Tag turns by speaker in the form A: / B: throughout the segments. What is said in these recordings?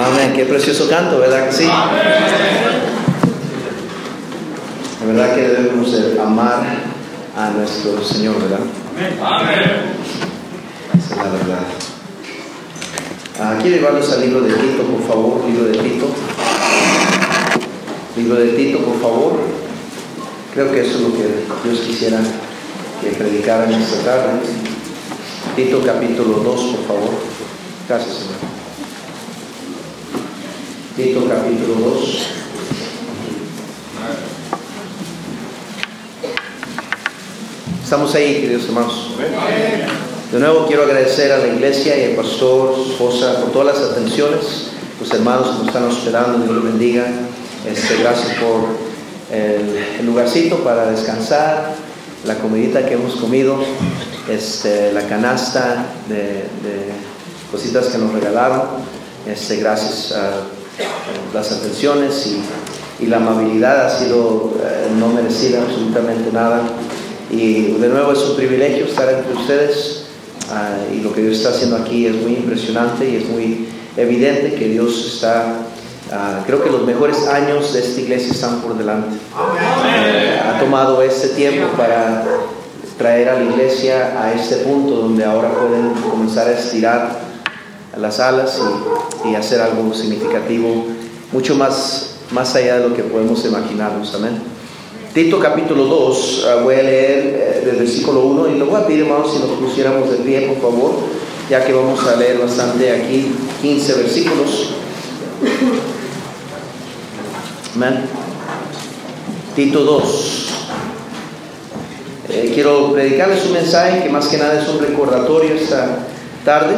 A: Amén. Qué precioso canto, ¿verdad que sí? La verdad que debemos de amar a nuestro Señor, ¿verdad?
B: Amén.
A: Esa es la verdad. Ah, llevarlos al libro de Tito, por favor. Libro de Tito. Libro de Tito, por favor. Creo que eso es lo que Dios quisiera que predicara en esta tarde. Tito capítulo 2, por favor. Gracias, Señor. Capítulo 2. Estamos ahí, queridos hermanos. De nuevo quiero agradecer a la iglesia y al pastor, su esposa, por todas las atenciones, los hermanos que nos están hospedando, Dios los bendiga. Este, gracias por el, lugarcito para descansar, la comidita que hemos comido, este, la canasta de, de cositas que nos regalaron. Este, gracias a las atenciones y, la amabilidad ha sido eh, no merecida absolutamente nada. Y de nuevo es un privilegio estar entre ustedes uh, y lo que Dios está haciendo aquí es muy impresionante y es muy evidente que Dios está, uh, creo que los mejores años de esta iglesia están por delante. Uh, ha tomado este tiempo para traer a la iglesia a este punto donde ahora pueden comenzar a estirar las alas y, hacer algo significativo, mucho más, más allá de lo que podemos imaginarnos. Amén. Tito capítulo 2, uh, voy a leer uh, del versículo 1 y lo voy a pedir, hermanos, si nos pusiéramos de pie, por favor, ya que vamos a leer bastante aquí, 15 versículos. Amén. Tito 2. Eh, quiero predicarles un mensaje que más que nada es un recordatorio esta tarde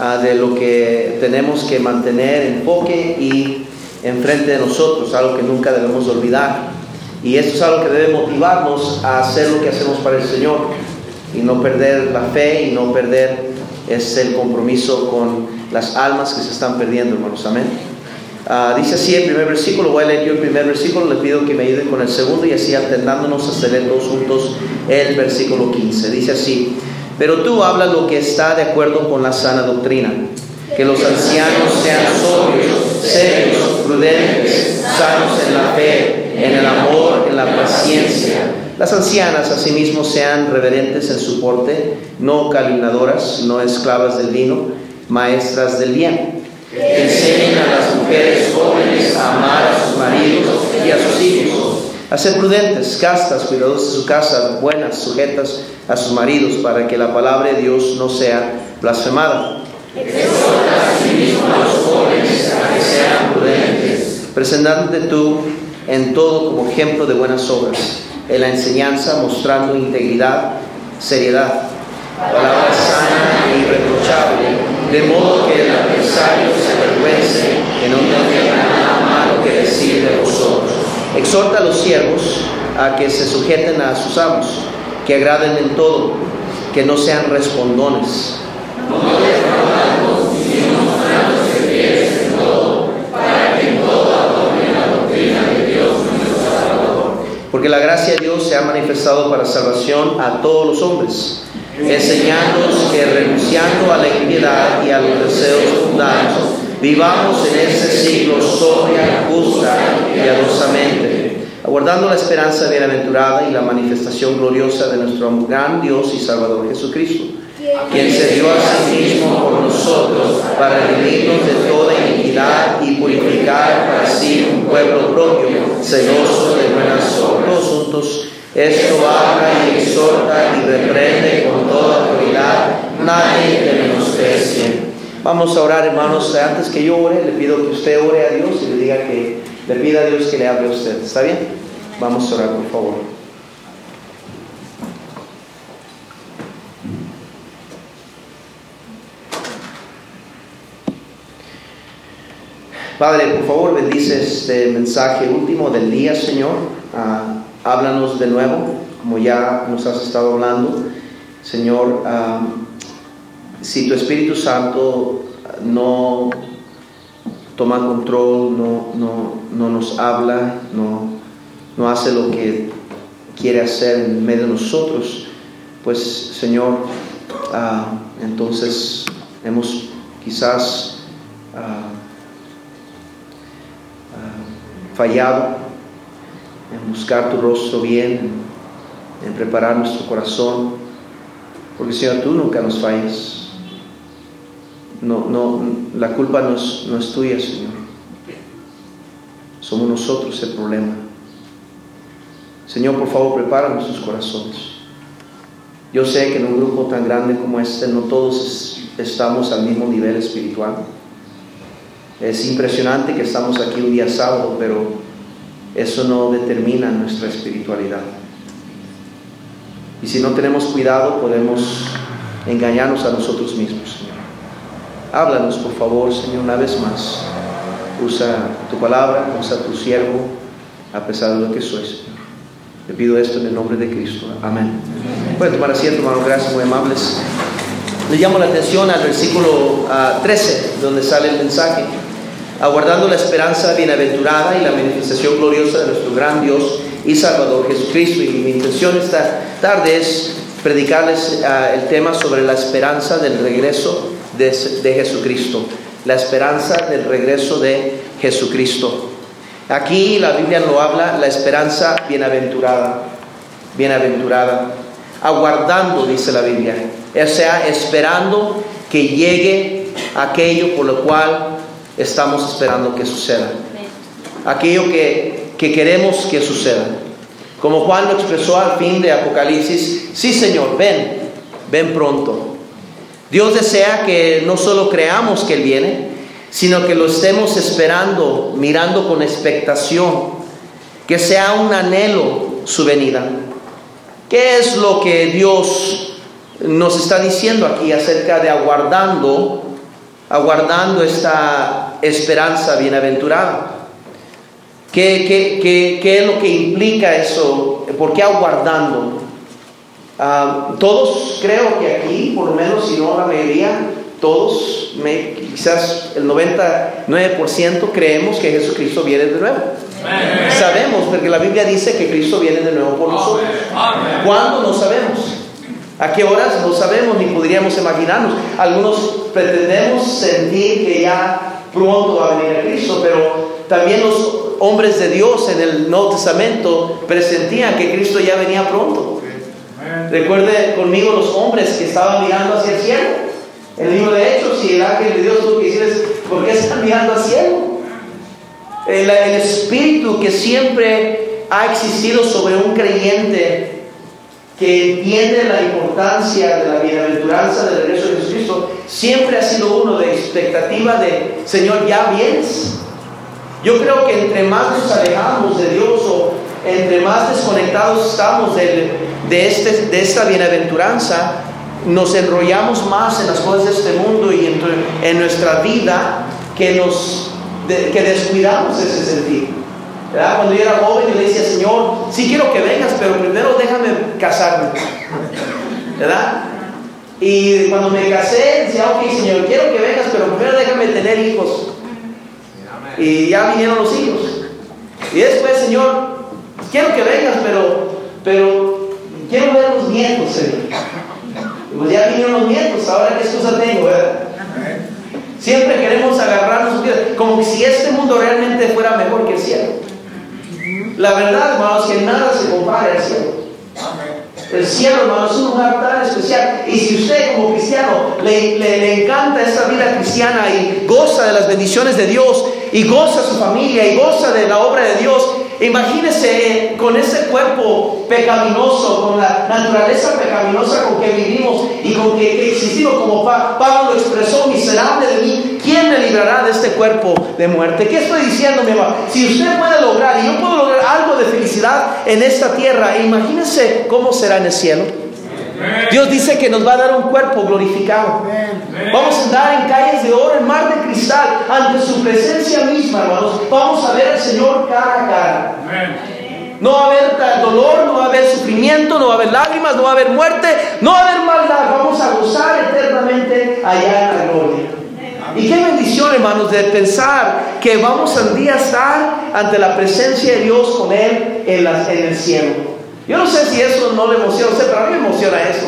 A: uh, de lo que tenemos que mantener enfoque y enfrente de nosotros, algo que nunca debemos olvidar. Y esto es algo que debe motivarnos a hacer lo que hacemos para el Señor y no perder la fe y no perder ese el compromiso con las almas que se están perdiendo, hermanos. Amén. Uh, dice así el primer versículo, voy a leer yo el primer versículo, les pido que me ayuden con el segundo y así alternándonos hasta leer todos juntos el versículo 15. Dice así, pero tú habla lo que está de acuerdo con la sana doctrina, que los ancianos sean sobrios, serios, prudentes, sanos en la fe, en el amor, en la paciencia. Las ancianas asimismo sean reverentes en su porte, no calumniadoras, no esclavas del vino, maestras del bien. Que enseñen a las mujeres jóvenes a amar a sus maridos y a sus hijos, a ser prudentes, castas, cuidadosas de su casa, buenas, sujetas a sus maridos, para que la palabra de Dios no sea blasfemada. Exhorta a los jóvenes a que sean prudentes, presentándote tú en todo como ejemplo de buenas obras, en la enseñanza mostrando integridad, seriedad, palabra sana e irreprochable, de modo que el adversario se avergüence que no tenga nada malo que decir de vosotros. Exhorta a los siervos a que se sujeten a sus amos, que agraden en todo, que no sean respondones. Porque la gracia de Dios se ha manifestado para salvación a todos los hombres, enseñándonos que renunciando a la impiedad y a los deseos mundanos, vivamos en este siglo sobria, justa y piadosamente, aguardando la esperanza bienaventurada y la manifestación gloriosa de nuestro gran Dios y Salvador Jesucristo, quien se dio a sí mismo por nosotros para redimirnos de toda iniquidad y purificar para sí un pueblo propio, celoso de buenas obras. Juntos, esto habla y exhorta y reprende con toda autoridad, nadie te menosprecie. Vamos a orar, hermanos. Antes que yo ore, le pido que usted ore a Dios y le diga que le pida a Dios que le hable a usted. ¿Está bien? Vamos a orar, por favor. Padre, por favor, bendice este mensaje último del día, Señor. Uh, háblanos de nuevo, como ya nos has estado hablando. Señor, uh, si tu Espíritu Santo no toma control, no, no, no nos habla, no, no, hace lo que quiere hacer en medio de nosotros, pues Señor, uh, entonces hemos quizás uh, fallado en buscar tu rostro bien, en preparar nuestro corazón, porque Señor, tú nunca nos fallas. No, no, la culpa no es, no es tuya, Señor. Somos nosotros el problema. Señor, por favor, prepara nuestros corazones. Yo sé que en un grupo tan grande como este no todos estamos al mismo nivel espiritual. Es impresionante que estamos aquí un día sábado, pero eso no determina nuestra espiritualidad. Y si no tenemos cuidado, podemos engañarnos a nosotros mismos, Señor. Háblanos, por favor, Señor, una vez más. Usa tu palabra, usa tu siervo, a pesar de lo que soy, Señor. Te pido esto en el nombre de Cristo. Amén. Pueden tomar asiento, hermano. Gracias, muy amables. Le llamo la atención al versículo 13, ah, donde sale el mensaje. Aguardando la esperanza bienaventurada y la manifestación gloriosa de nuestro gran Dios y Salvador Jesucristo. Y mi intención esta tarde es predicarles ah, el tema sobre la esperanza del regreso de, Jesucristo. La esperanza del regreso de Jesucristo. Aquí la Biblia lo habla, la esperanza bienaventurada. Bienaventurada. Aguardando, dice la Biblia. O sea, esperando que llegue aquello por lo cual estamos esperando que suceda. Aquello que que queremos que suceda. Como Juan lo expresó al fin de Apocalipsis, sí Señor, ven, ven pronto. Dios desea que no solo creamos que Él viene, sino que lo estemos esperando, mirando con expectación, que sea un anhelo su venida. ¿Qué es lo que Dios nos está diciendo aquí acerca de aguardando, aguardando esta esperanza bienaventurada? ¿Qué, es lo que implica eso? ¿Por qué aguardando? Ah, todos creo que aquí, por lo menos si no la mayoría, todos, quizás el 99% creemos que Jesucristo viene de nuevo. Sabemos, porque la Biblia dice que Cristo viene de nuevo por nosotros. ¿Cuándo? No sabemos. ¿A qué horas? No sabemos ni podríamos imaginarnos. Algunos pretendemos sentir que ya pronto va a venir Cristo, pero también los hombres de Dios en el Nuevo Testamento presentían que Cristo ya venía pronto. Recuerde conmigo los hombres que estaban mirando hacia el cielo. El libro de Hechos y el ángel de Dios tuvo que ¿por qué están mirando al cielo? El, el espíritu que siempre ha existido sobre un creyente que entiende la importancia de la bienaventuranza del regreso de Jesucristo, siempre ha sido uno de expectativa de, Señor, ya vienes. Yo creo que entre más nos alejamos de Dios o entre más desconectados estamos de, este, de esta bienaventuranza, nos enrollamos más en las cosas de este mundo y en, nuestra vida que, nos, que descuidamos ese sentido. Cuando yo era joven yo le decía, Señor, sí quiero que vengas, pero primero déjame casarme. ¿Verdad? Y cuando me casé, decía, ok, Señor, quiero que vengas, pero primero déjame tener hijos. Y ya vinieron los hijos. Y después, Señor, quiero que vengas, pero, pero quiero ver los nietos, Señor. pues ya vinieron los nietos, ahora qué excusa tengo, ¿verdad? Siempre queremos agarrarnos como si este mundo realmente fuera mejor que el cielo. La verdad, hermanos, que nada se compara al cielo. El cielo, hermanos, es un lugar tan especial. Y si usted como cristiano le, le, encanta esta vida cristiana y goza de las bendiciones de Dios y goza su familia y goza de la obra de Dios, imagínese con ese cuerpo pecaminoso, con la naturaleza pecaminosa con que vivimos y con que, existimos, como Pablo lo expresó, miserable de mí, ¿quién me librará de este cuerpo de muerte? ¿Qué estoy diciendo, mi hermano? Si usted puede lograr, y yo puedo lograr algo de felicidad en esta tierra, imagínese cómo será en el cielo. Dios dice que nos va a dar un cuerpo glorificado. Vamos a andar en calles de oro, en mar de cristal, ante su presencia misma, hermanos. Vamos a ver al Señor cara a cara. No va a haber dolor, no va a haber sufrimiento, no va a haber lágrimas, no va a haber muerte, no va a haber maldad. Vamos a gozar eternamente allá en la gloria. Y qué bendición, hermanos, de pensar que vamos un día a estar ante la presencia de Dios con Él en, en el cielo. Yo no sé si eso no le emociona a usted, pero a mí me emociona eso.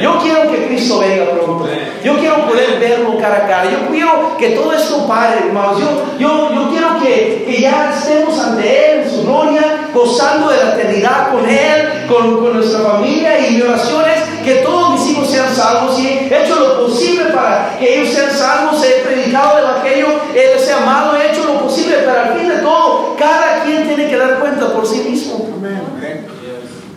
A: Yo quiero que Cristo venga pronto. Yo quiero poder verlo cara a cara. Yo quiero que todo esto pare, hermanos. Yo, yo, yo quiero que, que, ya estemos ante Él en su gloria, gozando de la eternidad con Él, con, con nuestra familia y mi oración es que todos mis hijos sean salvos y he hecho lo posible para que ellos sean salvos. He predicado el Evangelio, Él sea amado, he hecho lo posible, pero al fin de todo, cada quien tiene que dar cuenta por sí mismo.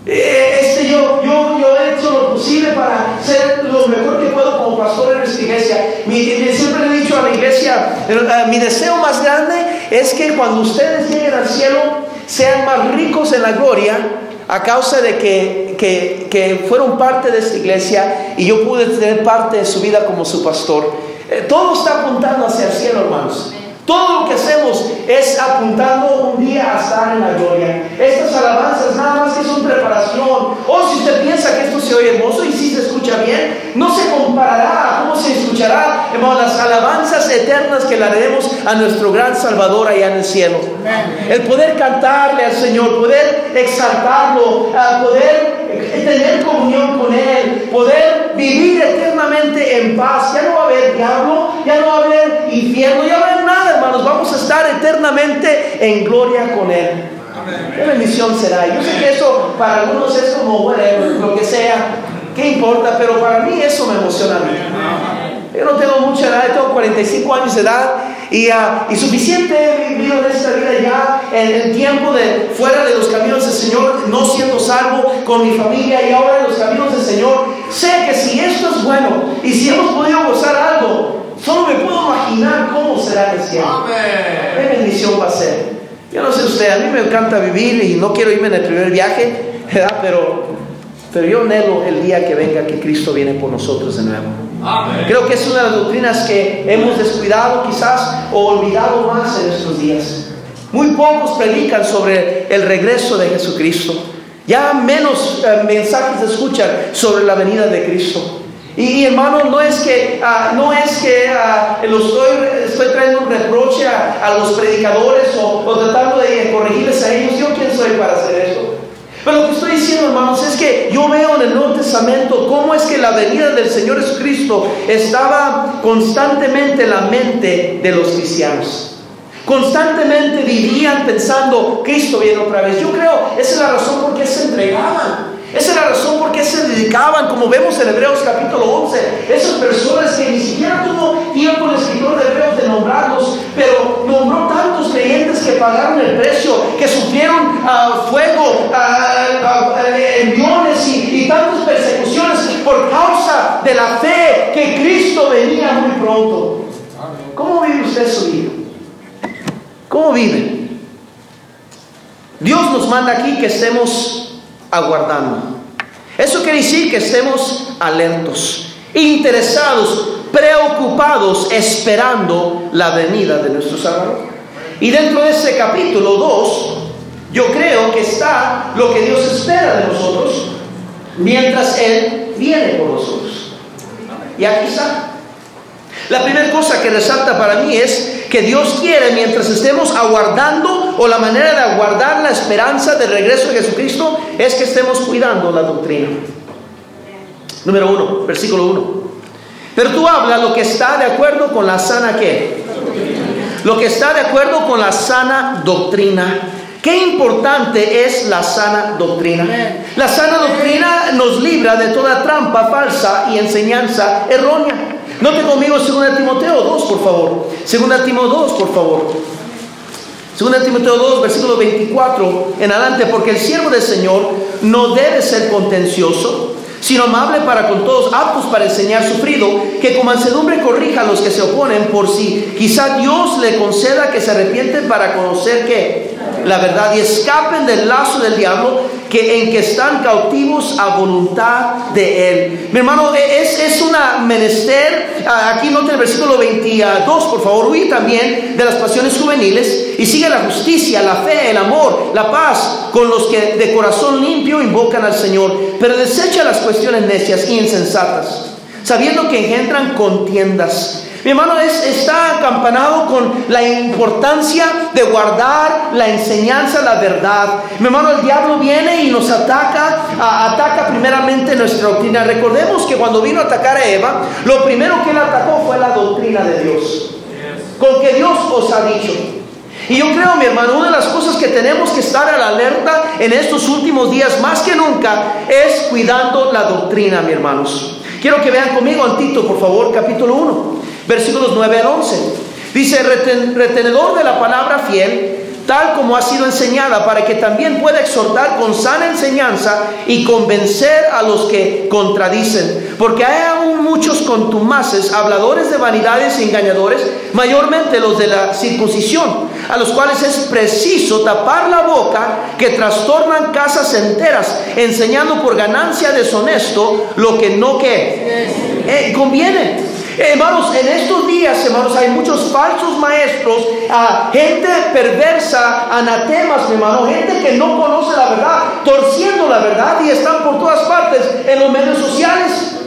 A: Eh, este, yo, yo, yo he hecho lo posible para ser lo mejor que puedo como pastor en esta iglesia. Mi, siempre le he dicho a la iglesia, eh, mi deseo más grande es que cuando ustedes lleguen al cielo sean más ricos en la gloria a causa de que, que, que fueron parte de esta iglesia y yo pude tener parte de su vida como su pastor. Eh, todo está apuntando hacia el cielo, hermanos. Todo lo que hacemos es apuntando un día a estar en la gloria. Estas alabanzas nada más que son preparación. O si usted piensa que esto se oye hermoso y si se escucha bien, no se comparará cómo se escuchará, hermano, las alabanzas eternas que le haremos a nuestro gran Salvador allá en el cielo. El poder cantarle al Señor, poder exaltarlo, poder tener comunión con Él, poder vivir eternamente en paz. Ya no va a haber diablo, ya no va a haber infierno, ya no va a haber nada, hermanos. Vamos a estar eternamente en gloria con Él. ¿Qué bendición será? Yo sé que eso para algunos es como, bueno, lo que sea, ¿qué importa? Pero para mí eso me emociona a mí. Yo no tengo mucha edad, tengo 45 años de edad y, uh, y suficiente he vivido en esta vida ya en el tiempo de fuera de los caminos del Señor, no siendo salvo con mi familia y ahora en los caminos del Señor. Sé que si esto es bueno y si hemos podido gozar algo, solo me puedo imaginar cómo será el cielo. Qué bendición va a ser. Yo no sé usted, a mí me encanta vivir y no quiero irme en el primer viaje, ¿verdad? Pero, pero yo anhelo el día que venga que Cristo viene por nosotros de nuevo. Creo que es una de las doctrinas que hemos descuidado quizás o olvidado más en estos días. Muy pocos predican sobre el regreso de Jesucristo. Ya menos eh, mensajes se escuchan sobre la venida de Cristo. Y, hermano, no es que, uh, no es que uh, estoy, estoy, trayendo un reproche a, los predicadores o, tratando de corregirles a ellos. ¿Yo quién soy para hacer? Pero lo que estoy diciendo, hermanos, es que yo veo en el Nuevo Testamento cómo es que la venida del Señor Jesucristo estaba constantemente en la mente de los cristianos. Constantemente vivían pensando, Cristo viene otra vez. Yo creo, esa es la razón por qué se entregaban. Esa es la razón por qué se dedicaban, como vemos en Hebreos capítulo 11, esas personas que ni siquiera tuvo tiempo el escritor de Hebreos de nombrarlos, pero nombró creyentes que pagaron el precio, que sufrieron uh, fuego, uh, enviones y, tantas persecuciones por causa de la fe que Cristo venía muy pronto. ¿Cómo vive usted su vida? ¿Cómo vive? Dios nos manda aquí que estemos aguardando. Eso quiere decir que estemos alertos, interesados, preocupados, esperando la venida de nuestro Salvador. Y dentro de ese capítulo 2, yo creo que está lo que Dios espera de nosotros mientras Él viene por nosotros. Y aquí está. La primera cosa que resalta para mí es que Dios quiere, mientras estemos aguardando, o la manera de aguardar la esperanza del regreso de Jesucristo, es que estemos cuidando la doctrina. Número uno, versículo uno. Pero tú hablas lo que está de acuerdo con la sana qué? Lo que está de acuerdo con la sana doctrina. Qué importante es la sana doctrina. La sana doctrina nos libra de toda trampa falsa y enseñanza errónea. Note conmigo 2 Timoteo 2, por favor. 2 Timoteo 2, por favor. 2 Timoteo 2, versículo 24 en adelante, porque el siervo del Señor no debe ser contencioso, sino amable para con todos, aptos para enseñar sufrido, que con mansedumbre corrija a los que se oponen, por si quizá Dios le conceda que se arrepienten para conocer que la verdad y escapen del lazo del diablo que en que están cautivos a voluntad de Él. Mi hermano, es, es una menester, aquí nota el versículo 22, por favor, huye también de las pasiones juveniles y sigue la justicia, la fe, el amor, la paz con los que de corazón limpio invocan al Señor, pero desecha las cuestiones necias y insensatas, sabiendo que engendran contiendas Mi hermano es, está acampanado con la importancia de guardar la enseñanza, la verdad. Mi hermano, el diablo viene y nos ataca, ataca primeramente nuestra doctrina. Recordemos que cuando vino a atacar a Eva, lo primero que él atacó fue la doctrina de Dios. Con que Dios os ha dicho. Y yo creo, mi hermano, una de las cosas que tenemos que estar a la alerta en estos últimos días, más que nunca, es cuidando la doctrina, mi hermanos. Quiero que vean conmigo en Tito, por favor, capítulo 1 versículos 9 al 11. Dice, retenedor de la palabra fiel, tal como ha sido enseñada, para que también pueda exhortar con sana enseñanza y convencer a los que contradicen. Porque hay aún muchos contumaces, habladores de vanidades y engañadores, mayormente los de la circuncisión, a los cuales es preciso tapar la boca, que trastornan casas enteras, enseñando por ganancia deshonesto lo que no que eh, conviene Hermanos, en estos días, hermanos, hay muchos falsos maestros, ah, gente perversa, anatemas, hermanos, gente que no conoce la verdad, torciendo la verdad y están por todas partes en los medios sociales.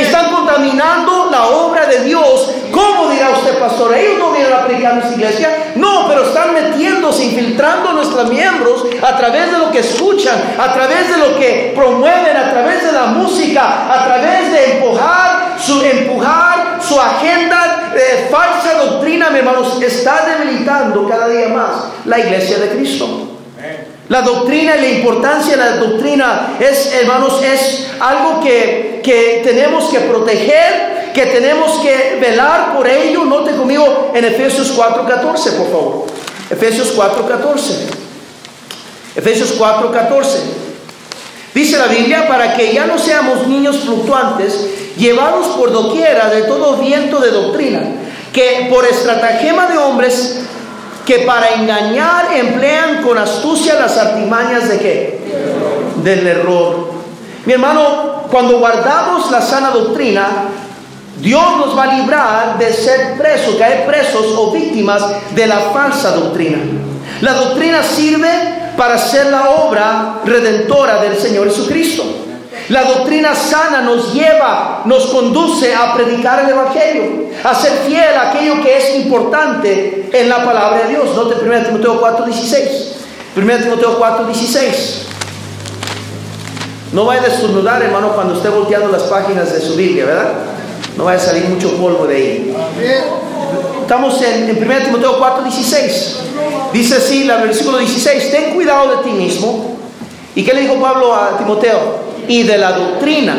A: Están contaminando la obra de Dios. ¿Cómo dirá usted, pastor? Ellos no vienen a predicar en nuestra iglesia. No, pero están metiéndose, infiltrando a nuestros miembros a través de lo que escuchan, a través de lo que promueven, a través de la música, a través de empujar su, empujar su agenda de falsa doctrina, mi hermanos. Está debilitando cada día más la iglesia de Cristo. La doctrina y la importancia de la doctrina es, hermanos, es algo que, que tenemos que proteger, que tenemos que velar por ello. Note conmigo en Efesios 4:14, por favor. Efesios 4:14. Efesios 4:14. Dice la Biblia, para que ya no seamos niños fluctuantes, llevados por doquiera de todo viento de doctrina, que por estratagema de hombres que para engañar emplean con astucia las artimañas de qué? Del error. Mi hermano, cuando guardamos la sana doctrina, Dios nos va a librar de ser presos, caer presos o víctimas de la falsa doctrina. La doctrina sirve para ser la obra redentora del Señor Jesucristo. La doctrina sana nos lleva, nos conduce a predicar el Evangelio, a ser fiel a aquello que es importante en la palabra de Dios. Note 1 Timoteo 4:16. 1 Timoteo 4:16. No vaya a desnudar, hermano, cuando esté volteando las páginas de su Biblia, ¿verdad? No vaya a salir mucho polvo de ahí. Estamos en, en 1 Timoteo 4:16. Dice así, la versículo 16, ten cuidado de ti mismo. ¿Y qué le dijo Pablo a Timoteo? y de la doctrina.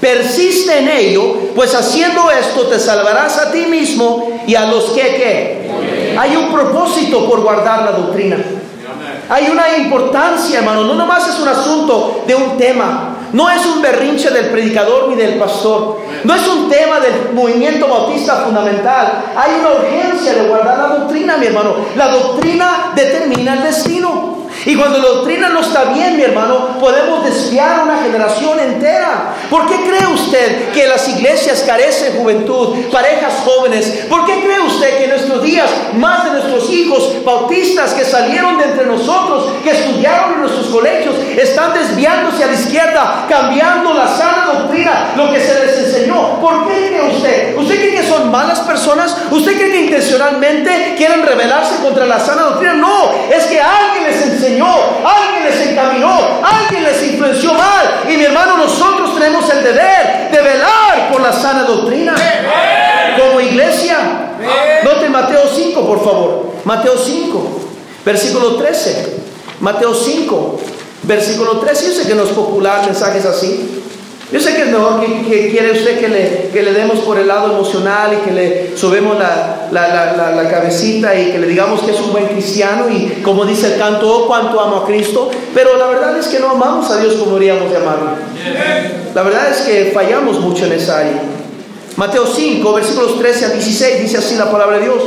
A: Persiste en ello, pues haciendo esto te salvarás a ti mismo y a los que ¿qué? Hay un propósito por guardar la doctrina. Hay una importancia, hermano. No nomás es un asunto de un tema. No es un berrinche del predicador ni del pastor. No es un tema del movimiento bautista fundamental. Hay una urgencia de guardar la doctrina, mi hermano. La doctrina determina el destino. Y cuando la doctrina no está bien, mi hermano, podemos desviar una generación entera. ¿Por qué cree usted que las iglesias carecen juventud, parejas jóvenes? ¿Por qué cree usted que en nuestros días más de nuestros hijos bautistas que salieron de entre nosotros, que estudiaron en nuestros colegios, están desviándose a la izquierda, cambiando la sana doctrina, lo que se les enseñó? ¿Por qué cree usted? ¿Usted cree que son malas personas? ¿Usted cree que intencionalmente quieren rebelarse contra la sana doctrina? No, es que alguien les enseñó alguien les encaminó, alguien les influenció mal. Y mi hermano, nosotros tenemos el deber de velar por la sana doctrina como iglesia. Note Mateo 5, por favor. Mateo 5, versículo 13. Mateo 5, versículo 13. Yo sé que no es popular mensajes así. Yo sé que es mejor que, quiere usted que le, que le, demos por el lado emocional y que le subemos la, la, la, cabecita y que le digamos que es un buen cristiano y como dice el canto, oh cuánto amo a Cristo, pero la verdad es que no amamos a Dios como deberíamos llamarlo. La verdad es que fallamos mucho en esa área. Mateo 5, versículos 13 a 16, dice así la palabra de Dios.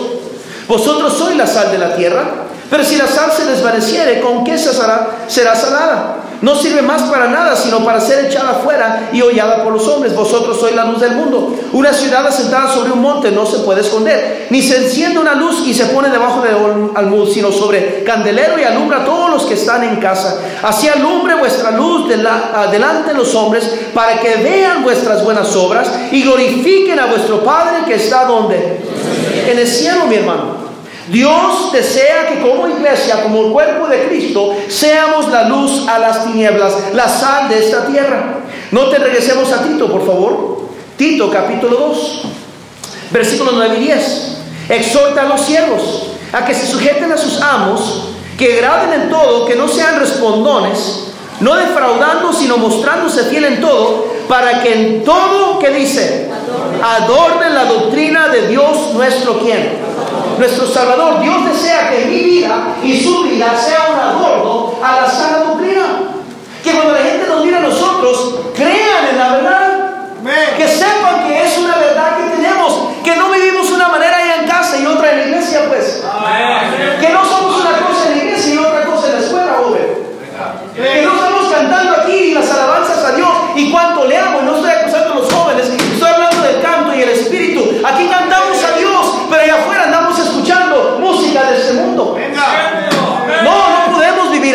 A: Vosotros sois la sal de la tierra, pero si la sal se desvaneciere, ¿con qué se será salada? No sirve más para nada, sino para ser echada afuera y hollada por los hombres. Vosotros sois la luz del mundo. Una ciudad asentada sobre un monte no se puede esconder, ni se enciende una luz y se pone debajo del almud, sino sobre candelero y alumbra a todos los que están en casa. Así alumbre vuestra luz delante de los hombres, para que vean vuestras buenas obras y glorifiquen a vuestro Padre que está donde? En el cielo, mi hermano. Dios desea que como iglesia, como el cuerpo de Cristo, seamos la luz a las tinieblas, la sal de esta tierra. No te regresemos a Tito, por favor. Tito capítulo 2, versículos 9 y 10. Exhorta a los siervos a que se sujeten a sus amos, que graden en todo, que no sean respondones, no defraudando, sino mostrándose fiel en todo, para que en todo, que dice? Adornen la doctrina de Dios nuestro quien nuestro Salvador. Dios desea que mi vida y su vida sea un adorno a la sana doctrina. Que cuando la gente nos mira a nosotros, crean en la verdad. Que sepan que es una verdad que tenemos. Que no vivimos una manera allá en casa y otra en la iglesia, pues. Que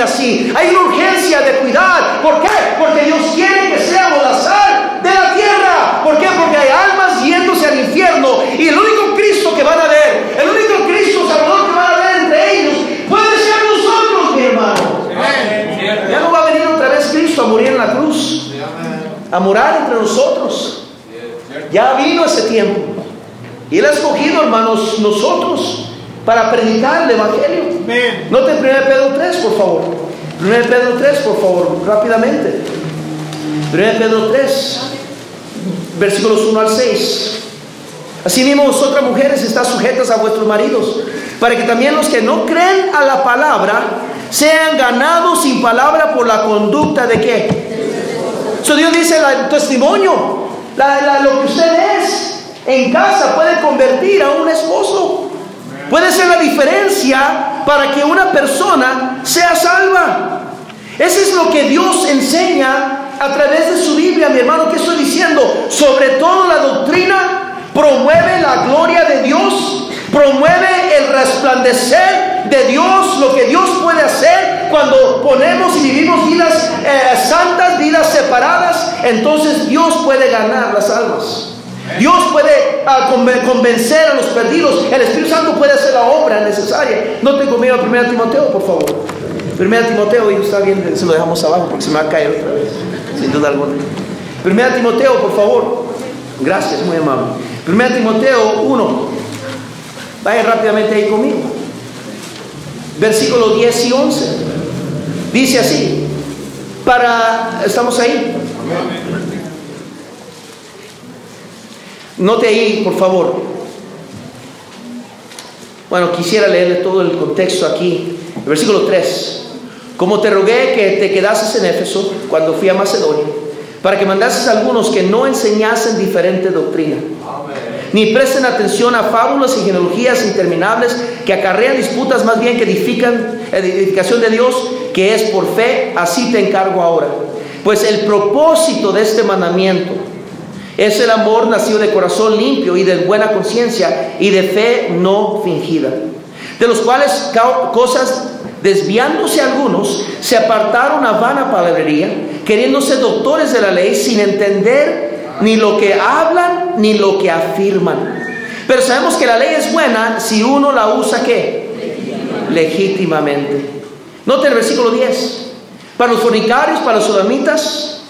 A: así. Hay una urgencia de cuidar. ¿Por qué? Porque Dios quiere que seamos la sal de la tierra. ¿Por qué? Porque hay almas yéndose al infierno y el único Cristo que van a ver, el único Cristo Salvador que van a ver entre ellos, puede ser nosotros, mi hermano. Ya no va a venir otra vez Cristo a morir en la cruz, a morar entre nosotros. Ya vino ese tiempo. Y Él ha escogido, hermanos, nosotros para predicar el Evangelio. Note 1 Pedro 3, por favor. 1 Pedro 3, por favor, rápidamente. 1 Pedro 3, versículos 1 al 6. Asimismo, vosotras mujeres están sujetas a vuestros maridos, para que también los que no creen a la palabra sean ganados sin palabra por la conducta de qué. So Dios dice el testimonio, lo que usted es, en casa puede convertir a un esposo. Puede ser la diferencia para que una persona sea salva. Eso es lo que Dios enseña a través de su Biblia, mi hermano. ¿Qué estoy diciendo? Sobre todo la doctrina promueve la gloria de Dios, promueve el resplandecer de Dios, lo que Dios puede hacer cuando ponemos y vivimos vidas eh, santas, vidas separadas. Entonces Dios puede ganar las almas. Dios puede ah, convencer a los perdidos. El Espíritu Santo puede hacer la obra necesaria. No tengo miedo a 1 Timoteo, por favor. 1 Timoteo, y está bien, se lo dejamos abajo porque se me va a caer otra vez. Sin duda alguna. 1 Timoteo, por favor. Gracias, muy amable. 1 Timoteo 1. Vaya rápidamente ahí conmigo. Versículo 10 y 11. Dice así. Para, ¿estamos ahí? Note ahí, por favor. Bueno, quisiera leerle todo el contexto aquí. El versículo 3. Como te rogué que te quedases en Éfeso cuando fui a Macedonia, para que mandases a algunos que no enseñasen diferente doctrina, ni presten atención a fábulas y genealogías interminables que acarrean disputas más bien que edifican edificación de Dios, que es por fe, así te encargo ahora. Pues el propósito de este mandamiento es el amor nacido de corazón limpio y de buena conciencia y de fe no fingida. De los cuales cosas, desviándose algunos, se apartaron a vana palabrería, queriéndose doctores de la ley sin entender ni lo que hablan ni lo que afirman. Pero sabemos que la ley es buena si uno la usa qué? Legítimamente. Note el versículo 10. Para los fornicarios, para los sodamitas,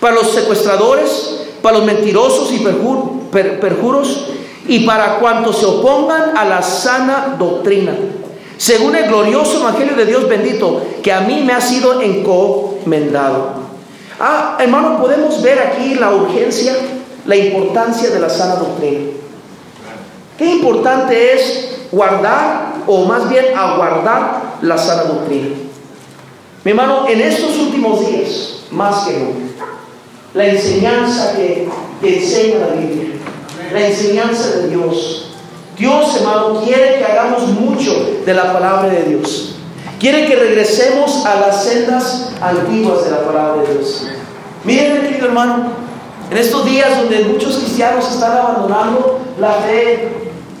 A: para los secuestradores, para los mentirosos y perjuros y para cuantos se opongan a la sana doctrina, según el glorioso Evangelio de Dios bendito, que a mí me ha sido encomendado. Ah, hermano, podemos ver aquí la urgencia, la importancia de la sana doctrina. Qué importante es guardar, o más bien aguardar la sana doctrina. Mi hermano, en estos últimos días, más que nunca, la enseñanza que, enseña la Biblia, la enseñanza de Dios. Dios, hermano, quiere que hagamos mucho de la palabra de Dios. Quiere que regresemos a las sendas antiguas de la palabra de Dios. Miren, querido hermano, en estos días donde muchos cristianos están abandonando la fe,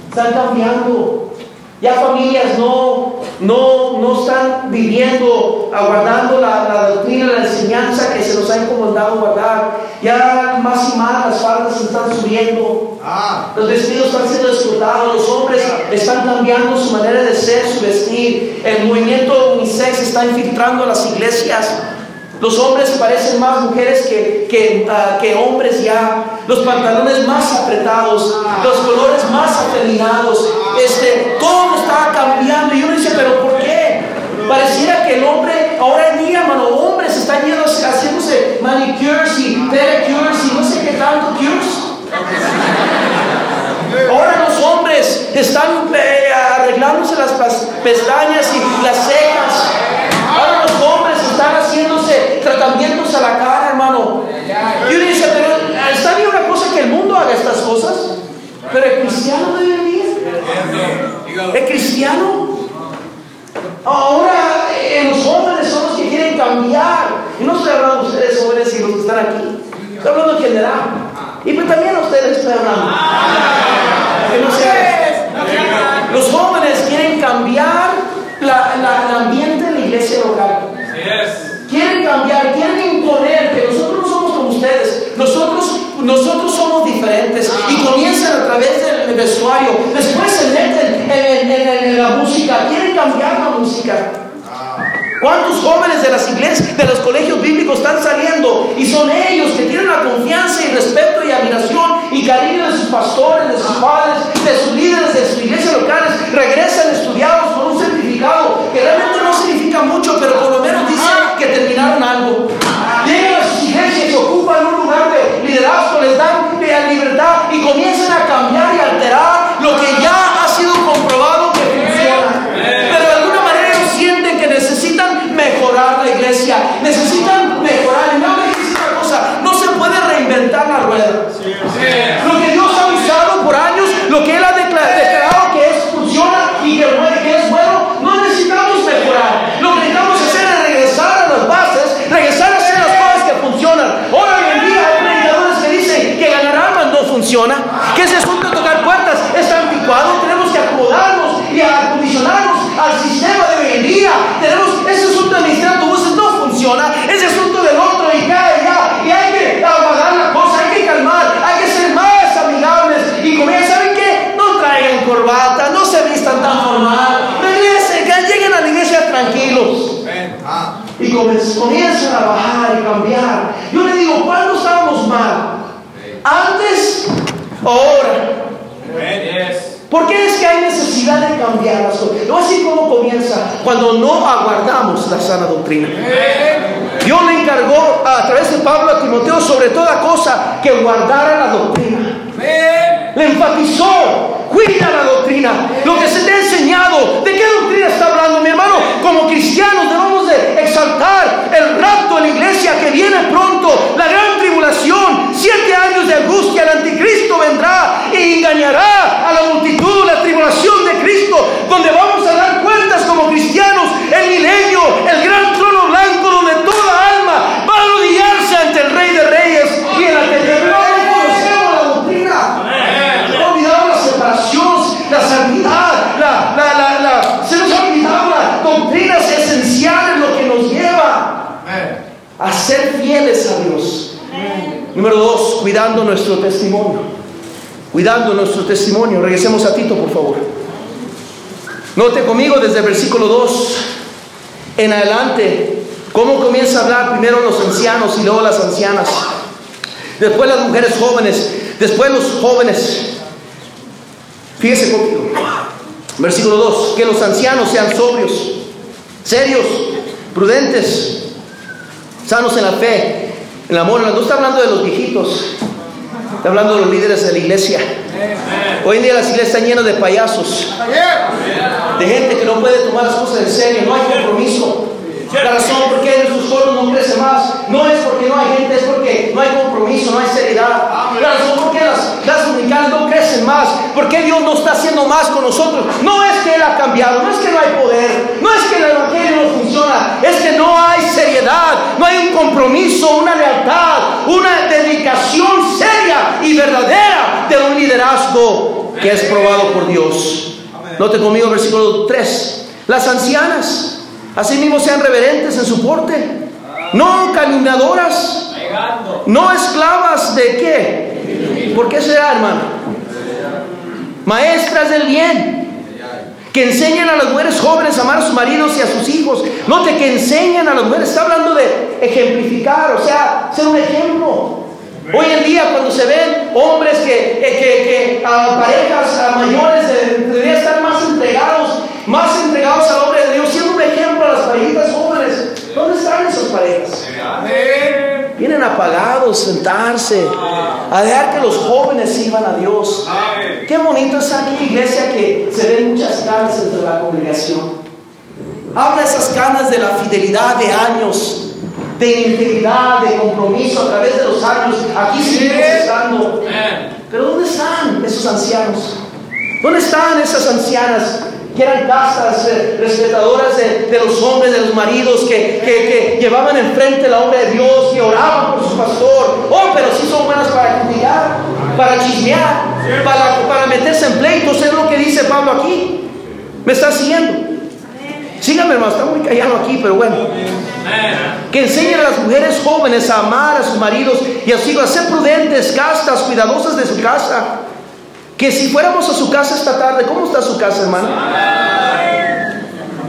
A: están cambiando, ya familias no, no, no están viviendo, aguardando la, la, doctrina, la enseñanza que se nos ha encomendado guardar. Ya más y más las faldas se están subiendo. Ah. Los vestidos están siendo explotados. Los hombres están cambiando su manera de ser, su vestir. El movimiento unisex está infiltrando las iglesias. Los hombres parecen más mujeres que, que, ah, que, hombres ya. Los pantalones más apretados, los colores más afeminados. Este, todo está cambiando. Y uno dice, ¿pero por qué? Pareciera que el hombre, ahora en día, mano, hombres están yendo, haciéndose manicures y pedicures y no sé qué tanto cures. Ahora los hombres están eh, arreglándose las pestañas y las cejas. Ahora los hombres están haciéndose tratamientos a la cara, hermano. Y uno dice, pero está bien una cosa que el mundo haga estas cosas, pero el cristiano debe vivir. El cristiano. Ahora eh, los jóvenes son los que quieren cambiar. Y no estoy hablando de ustedes jóvenes y los que están aquí. Estoy hablando en general. Y pues también ustedes estoy hablando. Que los jóvenes quieren cambiar la, el ambiente de la iglesia local. Quieren cambiar, quieren imponer que nosotros no somos como ustedes. Nosotros, nosotros somos diferentes. Y comienzan a través del vestuario. Después se meten en, la Quieren cambiar la música. ¿Cuántos jóvenes de las iglesias, de los colegios bíblicos están saliendo y son ellos que tienen la confianza y respeto y admiración y cariño de sus pastores, de sus padres, de sus líderes, de sus iglesias locales, regresan no aguardamos la sana doctrina. Dios le encargó a través de Pablo a Timoteo sobre toda cosa que guardara la doctrina. Le enfatizó, cuida la doctrina, lo que se te ha enseñado. ¿De qué doctrina está hablando mi hermano? Como cristianos debemos de exaltar el rapto de la iglesia que viene pronto, la gran tribulación, siete años de angustia, el anticristo vendrá y engañará a la multitud, la tribulación de Cristo, donde vamos a dar cuentas como cristianos, el milenio, el gran trono blanco donde toda alma va a arrodillarse ante el Rey de Reyes y en la que la santidad, la, la, la, se nos ha olvidado las doctrinas esenciales, lo que nos lleva a ser fieles a Dios. Número dos, cuidando nuestro testimonio. Cuidando nuestro testimonio. Regresemos a Tito, por favor. Note conmigo desde el versículo 2 en adelante cómo comienza a hablar primero los ancianos y luego las ancianas. Después las mujeres jóvenes, después los jóvenes. Fíjese conmigo. Versículo 2. Que los ancianos sean sobrios, serios, prudentes, sanos en la fe, en el amor. No está hablando de los viejitos. Está hablando de los líderes de la iglesia. Hoy en día las iglesias están llenas de payasos. De gente que no puede tomar las cosas en serio. No hay compromiso. La razón por qué nuestros coros no crecen más no es porque no hay gente, es porque no hay compromiso, no hay seriedad. La razón por qué las dominicales no crecen más, porque Dios no está haciendo más con nosotros. No es que Él ha cambiado, no es que no hay poder, no es que el Evangelio seriedad, no hay un compromiso, una lealtad, una dedicación seria y verdadera de un liderazgo que es probado por Dios. Note conmigo versículo 3. Las ancianas, asimismo sean reverentes en su porte, no caminadoras, no esclavas de qué. ¿Por qué será, hermano? Maestras del bien que enseñen a las mujeres jóvenes a amar a sus maridos y a sus hijos. Note que enseñan a las mujeres, está hablando de ejemplificar, o sea, ser un ejemplo. Hoy en día cuando se ven hombres que, que, a parejas a mayores deberían estar más entregados, más entregados al hombre de Dios, siendo un ejemplo a las parejas jóvenes. ¿Dónde están esas parejas? Vienen apagados, sentarse, a dejar que los jóvenes sirvan a Dios. Qué bonito es aquí, iglesia, que se ven muchas canas entre la congregación. Habla esas canas de la fidelidad de años, de integridad, de compromiso a través de los años. Aquí siguen estando. Pero ¿dónde están esos ancianos? ¿Dónde están esas ancianas que eran castas eh, respetadoras de, los hombres, de los maridos, que, llevaban enfrente la obra de Dios, que oraban por su pastor. Oh, pero sí son buenas para criticar, para chismear, para, meterse en pleitos. Es lo que dice Pablo aquí. ¿Me está siguiendo? Síganme, hermano, está muy callado aquí, pero bueno. Que enseñen a las mujeres jóvenes a amar a sus maridos y así a ser prudentes, castas, cuidadosas de su casa que si fuéramos a su casa esta tarde, ¿cómo está su casa, hermano?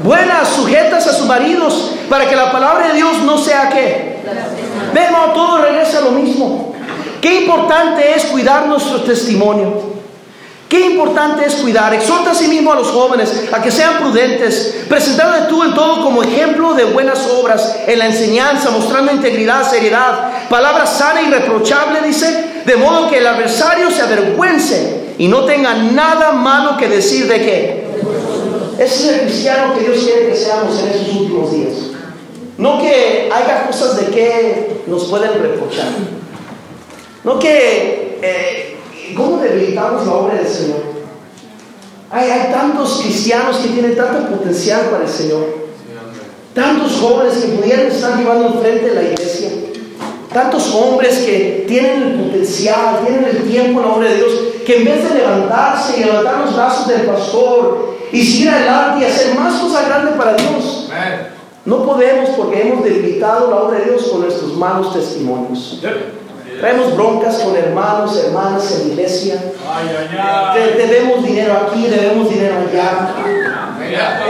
A: Buenas, sujetas a sus maridos, para que la palabra de Dios no sea qué. Vemos, todo regresa a lo mismo. Qué importante es cuidar nuestro testimonio. Qué importante es cuidar. Exhorta a sí mismo a los jóvenes a que sean prudentes, presentando tú en todo como ejemplo de buenas obras, en la enseñanza, mostrando integridad, seriedad, palabra sana y reprochable, dice, de modo que el adversario se avergüence y no tenga nada malo que decir de qué. Ese es el cristiano que Dios quiere que seamos en estos últimos días. No que haya cosas de que nos pueden reprochar. No que eh, ¿Cómo debilitamos la obra del Señor? Hay, tantos cristianos que tienen tanto potencial para el Señor. Tantos jóvenes que pudieran estar llevando enfrente de la iglesia. Tantos hombres que tienen el potencial, tienen el tiempo en la obra de Dios, que en vez de levantarse y levantar los brazos del pastor y seguir adelante y hacer más cosas grandes para Dios, no podemos porque hemos debilitado la obra de Dios con nuestros malos testimonios. Traemos broncas con hermanos, hermanas en la iglesia. Debemos dinero aquí, debemos dinero allá.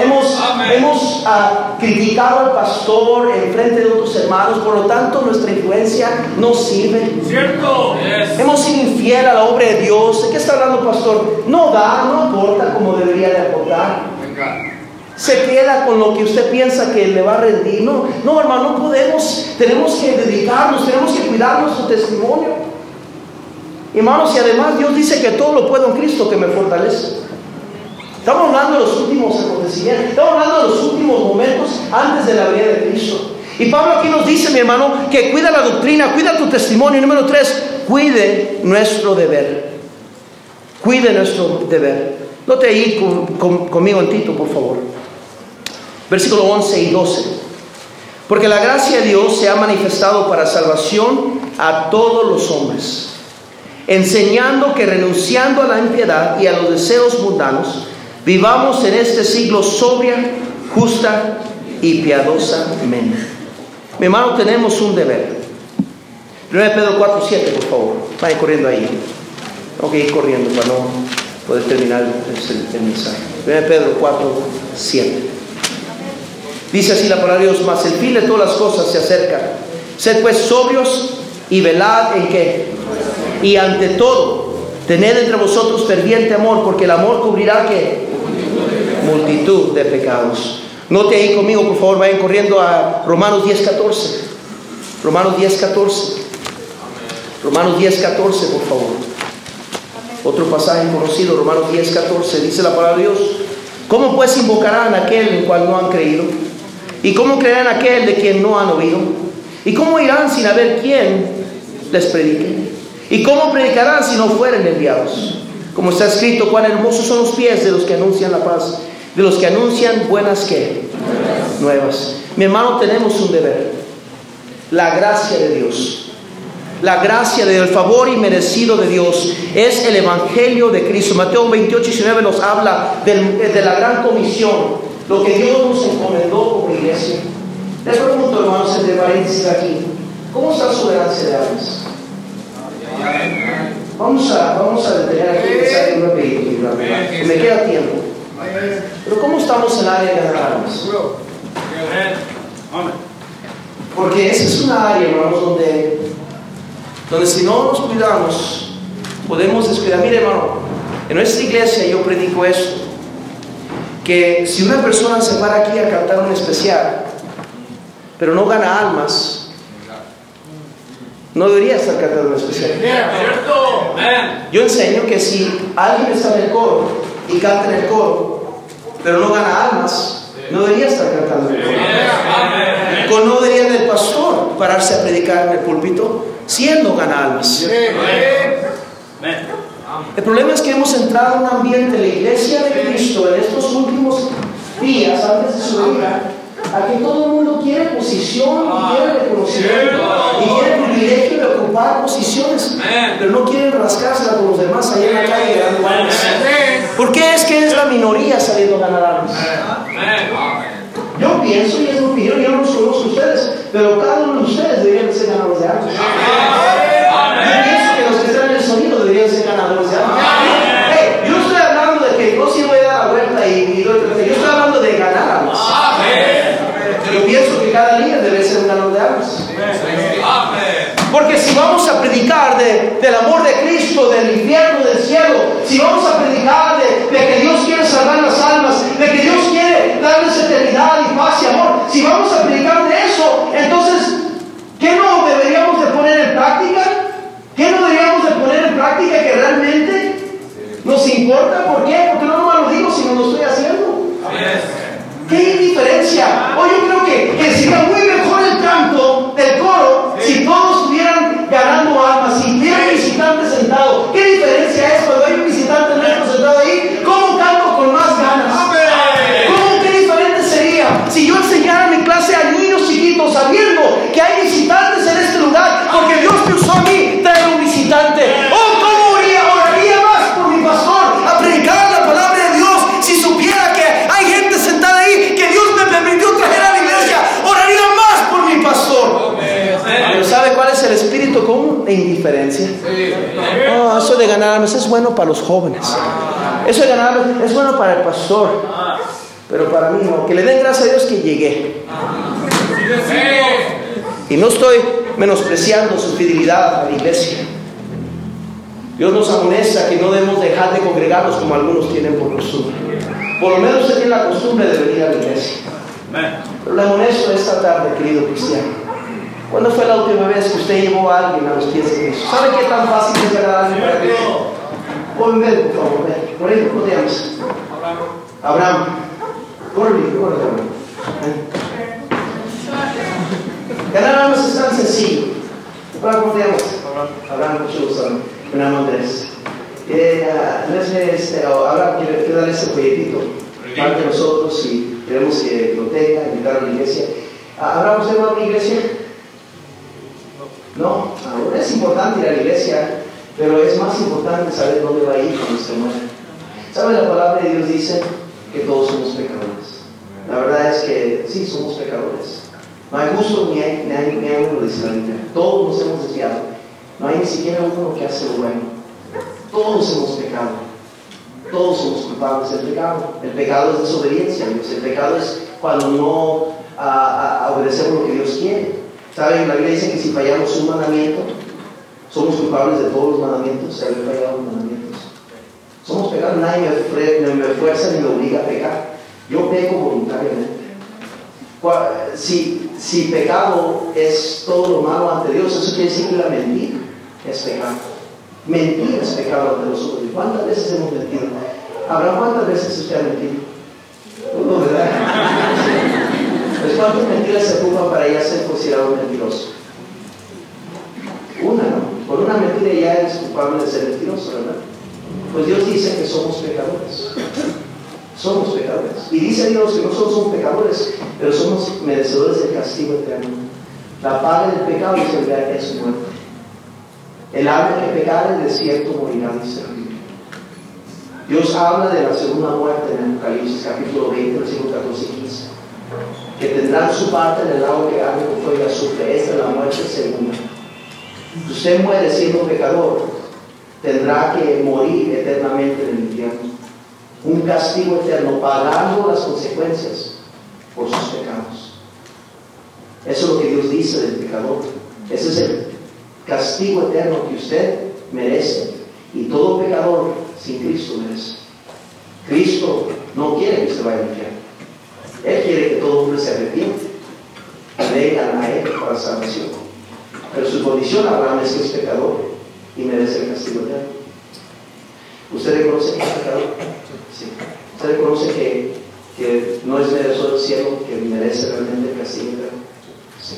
A: Hemos, hemos ah, criticado al pastor en frente de otros hermanos, por lo tanto nuestra influencia no sirve.
B: ¿Cierto?
A: Hemos sido infiel a la obra de Dios. ¿De qué está hablando pastor? No da, no aporta como debería de aportar. Venga se queda con lo que usted piensa que le va a rendir. No, no, hermano, no podemos. Tenemos que dedicarnos, tenemos que cuidar nuestro testimonio. Hermanos, y además Dios dice que todo lo puedo en Cristo que me fortalece. Estamos hablando de los últimos acontecimientos, estamos hablando de los últimos momentos antes de la venida de Cristo. Y Pablo aquí nos dice, mi hermano, que cuida la doctrina, cuida tu testimonio. Número tres, cuide nuestro deber. Cuide nuestro deber. Note ahí conmigo en Tito, por favor versículo 11 y 12. Porque la gracia de Dios se ha manifestado para salvación a todos los hombres, enseñando que renunciando a la impiedad y a los deseos mundanos, vivamos en este siglo sobria, justa y piadosamente. Mi hermano, tenemos un deber. 1 Pedro 4, 7, por favor. Vaya corriendo ahí. Ok, ir corriendo para no poder terminar el, mensaje. 1 Pedro 4, 7. Dice así la palabra de Dios, más el fin de todas las cosas se acerca. Sed pues sobrios y velad en qué. Y ante todo, tened entre vosotros ferviente amor, porque el amor cubrirá qué. Multitud de pecados. Note ahí conmigo, por favor, vayan corriendo a Romanos 10, 14. Romanos 10, 14. Romanos 10, 14, por favor. Otro pasaje conocido, Romanos 10, 14. Dice la palabra de Dios. ¿Cómo pues invocarán a aquel en cual no han creído? ¿Y cómo creerán aquel de quien no han oído? ¿Y cómo irán sin haber quien les predique? ¿Y cómo predicarán si no fueren enviados? Como está escrito, cuán hermosos son los pies de los que anuncian la paz, de los que anuncian buenas que nuevas. Mi hermano, tenemos un deber. la gracia de Dios. La gracia del favor inmerecido de Dios es el Evangelio de Cristo. Mateo 28, 19 nos habla de la gran comisión, lo que Dios nos encomendó como iglesia. Les pregunto, hermanos, entre paréntesis aquí, ¿cómo está su ganancia de almas? Vamos a, vamos a detener aquí un rapidito, me queda tiempo. Pero ¿cómo estamos en el área de ganar almas? Porque esa es una área, hermanos, donde, donde si no nos cuidamos, podemos descuidar. Mire, hermano, en nuestra iglesia yo predico esto, que si una persona se para aquí a cantar un especial, pero no gana almas, no debería estar cantando un especial. Yo enseño que si alguien está en el coro y canta en el coro, pero no gana almas, no debería estar cantando el coro. No debería el pastor pararse a predicar en el púlpito si él no gana almas. El problema es que hemos entrado en un ambiente la iglesia de Cristo en estos últimos días, antes de su venida, a que todo el mundo quiere posición, y quiere reconocimiento, y quiere privilegio de ocupar posiciones, pero no quieren rascársela con los demás allá en la calle ganando almas. ¿Por qué es que es la minoría saliendo a ganar armas? Yo pienso, y es mi opinión, yo no a ustedes, pero cada uno de ustedes deberían ser ganadores de armas. Yo pienso que los que están en el sonido deberían ser ganadores de armas. yo no estoy hablando de que no si voy a dar la vuelta y, y doy yo estoy hablando de ganar armas. Yo pienso que cada líder debe ser un ganador de armas. Porque si vamos a predicar de, del amor de Cristo, del infierno, del cielo, si vamos a predicar de, de, que Dios quiere salvar las almas, de que Dios quiere darles eternidad y paz y amor, si vamos a predicar de eso, entonces, ¿qué no deberíamos de poner en práctica? ¿Qué no deberíamos de poner en práctica que realmente nos importa? ¿Por qué? Porque no nomás lo digo, sino lo estoy haciendo. ¿Qué diferencia? Los jóvenes. Eso de ganar es bueno para el pastor. Pero para mí no. Que le den gracias a Dios que llegué. Y no estoy menospreciando su fidelidad a la iglesia. Dios nos amonesta que no debemos dejar de congregarnos como algunos tienen por costumbre. Por lo menos usted tiene la costumbre de venir a la iglesia. Pero le amonesto esta tarde, querido cristiano. ¿Cuándo fue la última vez que usted llevó a alguien a los pies de Cristo? ¿Sabe qué tan fácil es ganar a alguien para Cristo? Ven, por favor, ven. Por ahí, ¿cómo te llamas? Abraham. Corre, corre, Abraham. Ganar almas es tan sencillo. ¿Cómo te llamas? Abraham, mucho gusto. Me llamo Andrés. Eh, Andrés, este, ahora quiero, quiero darle este folletito. Parte de nosotros y queremos que lo tenga, invitar a la iglesia. ¿Abraham, usted va a una iglesia? No, ahora es importante ir a la iglesia, pero es más importante saber dónde va a ir cuando se muera. ¿Sabe la palabra de Dios dice que todos somos pecadores? La verdad es que sí, somos pecadores. No hay justo ni hay, ni hay, ni hay uno, dice la Biblia. Todos nos hemos desviado. No hay ni siquiera uno que hace lo bueno. Todos hemos pecado. Todos somos culpables del pecado. El pecado es desobediencia, Dios. El pecado es cuando no a, a obedecemos lo que Dios quiere. ¿Saben? La Biblia dice que si fallamos un mandamiento, somos culpables de todos los mandamientos, de haber fallado los mandamientos. Somos pecados, nadie me, me, fuerza ni me obliga a pecar. Yo peco voluntariamente. Si, si pecado es todo lo malo ante Dios, eso quiere decir que la mentira es pecado. Mentir es pecado ante nosotros. ¿Y cuántas veces hemos mentido? ¿Habrá cuántas veces usted ha mentido? Uno, ¿verdad? Pues ¿cuántas mentiras se ocupan para ya ser considerado mentiroso? Una, ¿no? Por una mentira ya eres culpable de ser mentiroso, ¿verdad? Pues Dios dice que somos pecadores. Somos pecadores. Y dice Dios que no solo somos pecadores, pero somos merecedores del castigo eterno. La paga del pecado es muerte. El alma que pecare en el desierto morirá, dice la. Dios habla de la segunda muerte en Apocalipsis capítulo 20, versículos 14 y 15. Que tendrán su parte en el lago que arde con fuego azufre. Esta es la muerte segunda. Usted muere siendo pecador, tendrá que morir eternamente en el infierno. Un castigo eterno, pagando las consecuencias por sus pecados. Eso es lo que Dios dice del pecador. Ese es el castigo eterno que usted merece. Y todo pecador sin Cristo merece. Cristo no quiere que se vaya al infierno. Él quiere que todo hombre se arrepiente vengan a Él para salvación. Pero su condición, Abraham, es que es pecador y merece el castigo eterno. ¿Usted reconoce que es pecador? Sí. ¿Usted reconoce que, que no es merecedor del cielo, que merece realmente el castigo eterno? Sí.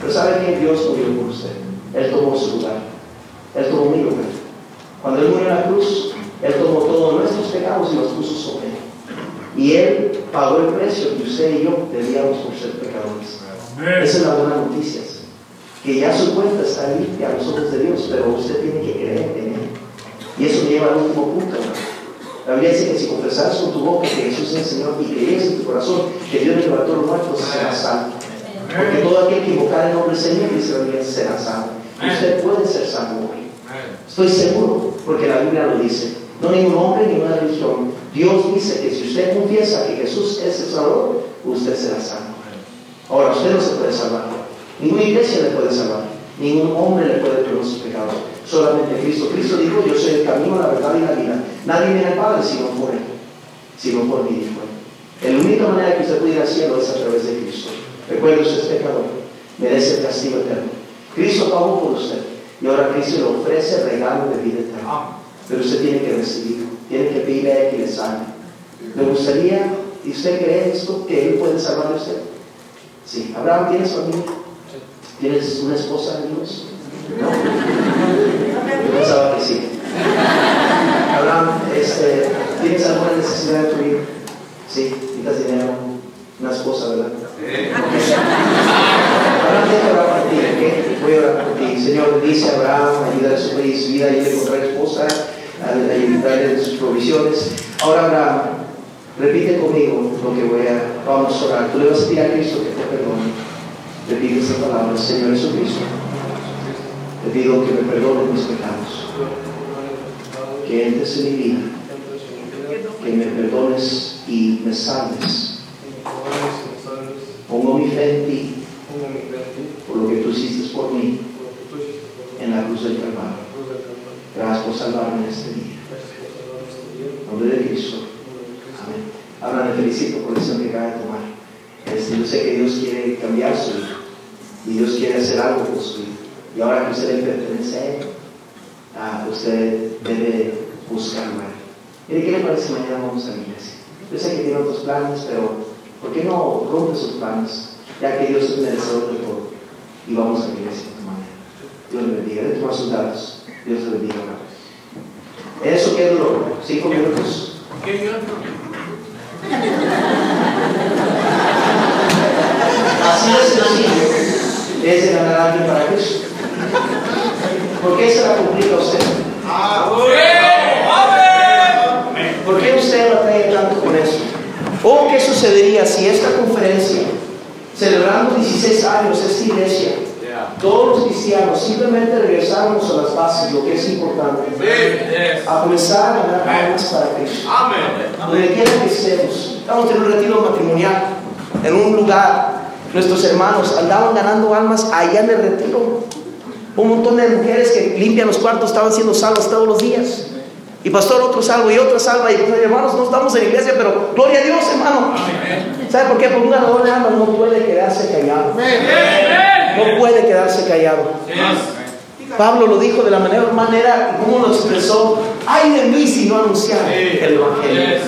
A: Pero ¿sabe que Dios murió por usted? Él tomó su lugar. Él tomó mi lugar. Cuando Él murió en la cruz, Él tomó todos nuestros pecados y los puso sobre Él. Y Él pagó el precio que usted y yo debíamos por ser pecadores. Esa es la buena noticia. Que ya su cuenta está limpia a los ojos de Dios, pero usted tiene que creer en Él. Y eso me lleva al último punto. La Biblia dice que si confesas con tu boca que Jesús es el Señor y crees en tu corazón que Dios le levantó los muertos, serás salvo. Porque todo aquel que invocar el nombre del Señor, dice la Biblia, será salvo. Usted puede ser salvo hoy. Estoy seguro, porque la Biblia lo dice. No ningún hombre ni una religión. Dios dice que si usted confiesa que Jesús es el Salvador, usted será salvo. Ahora, usted no se puede salvar. Ninguna iglesia le puede salvar. Ningún hombre le puede perdonar sus pecados. Solamente Cristo. Cristo dijo, yo soy el camino, la verdad y la vida. Nadie viene al Padre si no por Él. Sino por mí, dijo Él. La única manera que usted puede ir al cielo es a través de Cristo. Recuerde, usted es pecador. Merece el castigo eterno. Cristo pagó por usted. Y ahora Cristo le ofrece el regalo de vida eterna. Pero usted tiene que recibirlo. Tiene que pedirle a Él que le salve. ¿Le gustaría, y usted cree esto, que Él puede salvar a usted? Sí. Abraham, ¿tienes familia? ¿Tienes una esposa, amigos? No. Yo pensaba que sí. Abraham, este, ¿tienes alguna necesidad de tu vida? Sí. ¿Necesitas dinero? Una esposa, ¿verdad? Abraham, déjame orar por ti, ¿ok? Voy a orar por ti. Señor, dice Abraham, ayuda a su vida, ayuda a encontrar esposa, ayudarle de sus provisiones. Ahora, Abraham, repite conmigo lo que voy a, vamos a orar. Tú le vas a pedir a Cristo que te perdone. Repite esta palabra, Señor Jesucristo. Te pido que me perdone mis pecados. Que entres en mi vida. Que me perdones y me salves. Pongo mi fe en ti por lo que tú hiciste por mí en la cruz del Calvario. Gracias por salvarme en este día. En nombre de Cristo. Amén. Ahora le felicito por que acaba de tomar. Este, yo sé que Dios quiere cambiar su vida y Dios quiere hacer algo con su vida. Y ahora que usted le pertenece a Él, ah, usted debe buscarlo a Él. Mire, ¿qué le parece mañana vamos a la iglesia? Yo sé que tiene otros planes, pero ¿por qué no rompe sus planes? Ya que Dios es merecedor de todo. Y vamos a la iglesia de mañana. Dios le bendiga. De tomar sus datos. Dios le bendiga. Eso qué. Cinco minutos. Así de sencillo de ganar a alguien para Cristo. ¿Por qué se la complica a usted? ¿Por qué usted batalla tanto con eso? ¿O qué sucedería si esta conferencia, celebrando 16 años esta iglesia, todos los cristianos simplemente regresáramos a las bases, lo que es importante, a comenzar a ganar almas para Cristo? Donde quiera que estemos, estamos en un retiro matrimonial, en un lugar, nuestros hermanos andaban ganando almas allá en el retiro. Un montón de mujeres que limpian los cuartos estaban siendo salvas todos los días. Y pastor, otro salvo y otra salva. Y pues, hermanos, no estamos en iglesia, pero gloria a Dios, hermano. ¿Sabe por qué? Porque un ganador de almas no puede quedarse callado. No puede quedarse callado. Pablo lo dijo de la manera, manera como lo expresó. Ay de mí si no anunciar el Evangelio.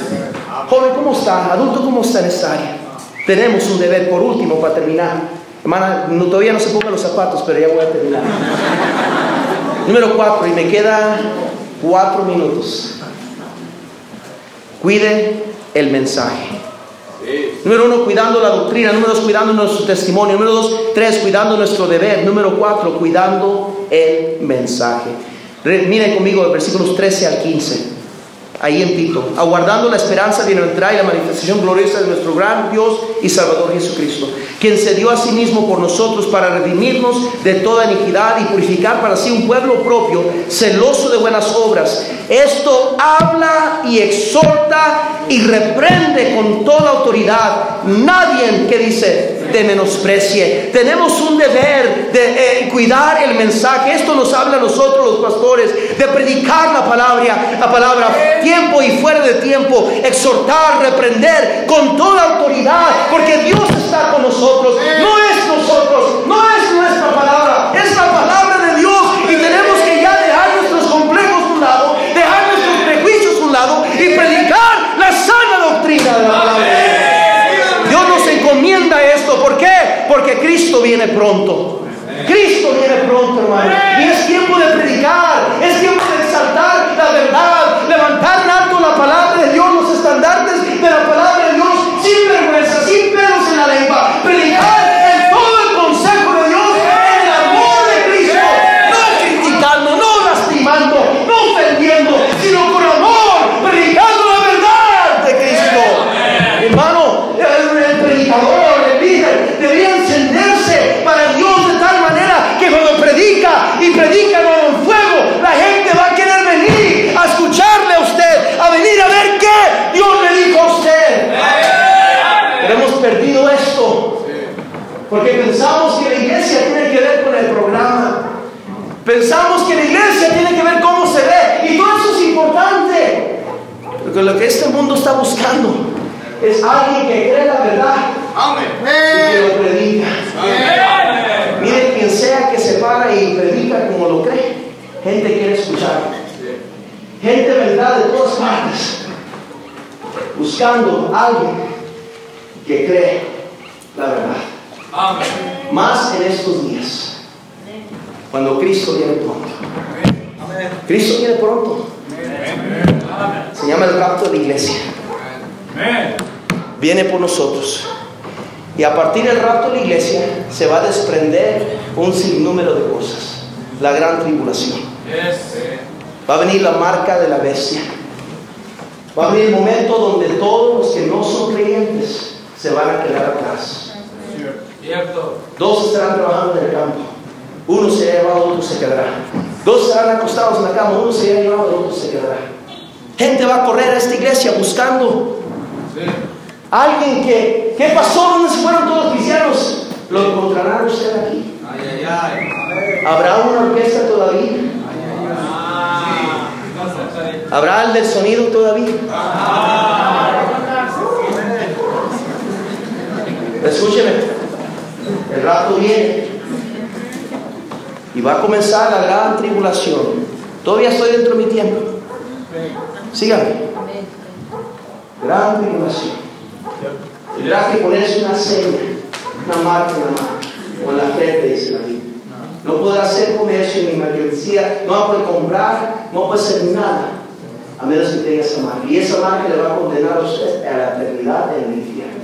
A: Joven, ¿cómo está? Adulto, ¿cómo está en esta área? Tenemos un deber, por último, para terminar. Hermana, no, todavía no se pongan los zapatos, pero ya voy a terminar. Número cuatro, y me queda cuatro minutos. Cuide el mensaje. Número uno, cuidando la doctrina. Número dos, cuidando nuestro testimonio. Número dos, tres, cuidando nuestro deber. Número cuatro, cuidando el mensaje. Miren conmigo versículos 13 al 15 ahí en Tito, aguardando la esperanza de entrar y la manifestación gloriosa de nuestro gran Dios y Salvador Jesucristo, quien se dio a sí mismo por nosotros para redimirnos de toda iniquidad y purificar para sí un pueblo propio, celoso de buenas obras. Esto habla y exhorta y reprende con toda autoridad. Nadie que dice, te menosprecie. Tenemos un deber de eh, cuidar el mensaje. Esto nos habla a nosotros los pastores, de predicar la palabra, la palabra tiempo y fuera de tiempo, exhortar, reprender con toda autoridad, porque Dios está con nosotros. No es nosotros, no es nuestra palabra, es la palabra de Dios y tenemos que ya dejar nuestros complejos a un lado, dejar nuestros prejuicios a un lado y predicar la sana doctrina de la palabra. Porque Cristo viene pronto. Cristo viene pronto, hermano. Y es tiempo de predicar, es tiempo de exaltar la verdad, levantar en alto la palabra de Dios, los estandartes de la palabra de Dios, sin vergüenza, sin pelos en la lengua. Predicar en todo el consejo de Dios, en el amor de Cristo, no criticando, no lastimando, no ofendiendo, sino con amor, predicando la verdad de Cristo. Hermano, el predicador debía encenderse para Dios de tal manera que cuando predica y predica con fuego, la gente va a querer venir a escucharle a usted, a venir a ver qué Dios le dijo a usted. Pero hemos perdido esto porque pensamos que la iglesia tiene que ver con el programa. Pensamos que la iglesia tiene que ver cómo se ve y todo eso es importante. Porque lo que este mundo está buscando es alguien que cree la verdad Amén. Y que lo predica. Mire, quien sea que se para y predica como lo cree, gente quiere escuchar. Gente verdad de todas partes, buscando a alguien que cree la verdad. Amén. Más en estos días, cuando Cristo viene pronto. Cristo viene pronto. Se llama el rapto de la iglesia. Viene por nosotros. Y a partir del rato de la iglesia se va a desprender un sinnúmero de cosas. La gran tribulación. Va a venir la marca de la bestia. Va a venir el momento donde todos los que no son creyentes se van a quedar atrás. Dos estarán trabajando en el campo. Uno se ha llevado, otro se quedará. Dos estarán acostados en la cama, uno se ha llevado, otro se quedará. Gente va a correr a esta iglesia buscando Alguien que, ¿qué pasó? ¿Dónde se fueron todos los cristianos? ¿Lo encontrará usted aquí? ¿Habrá una orquesta todavía? ¿Habrá el del sonido todavía? Escúcheme, el rato viene y va a comenzar la gran tribulación. Todavía estoy dentro de mi tiempo. Síganme. Gran tribulación. Tendrá que ponerse una seña, una marca en la en la frente, dice la Biblia. No podrá hacer comercio ni mercancía, no va a poder comprar, no puede hacer nada, a menos que tenga esa marca. Y esa marca le va a condenar a usted a la eternidad en el infierno.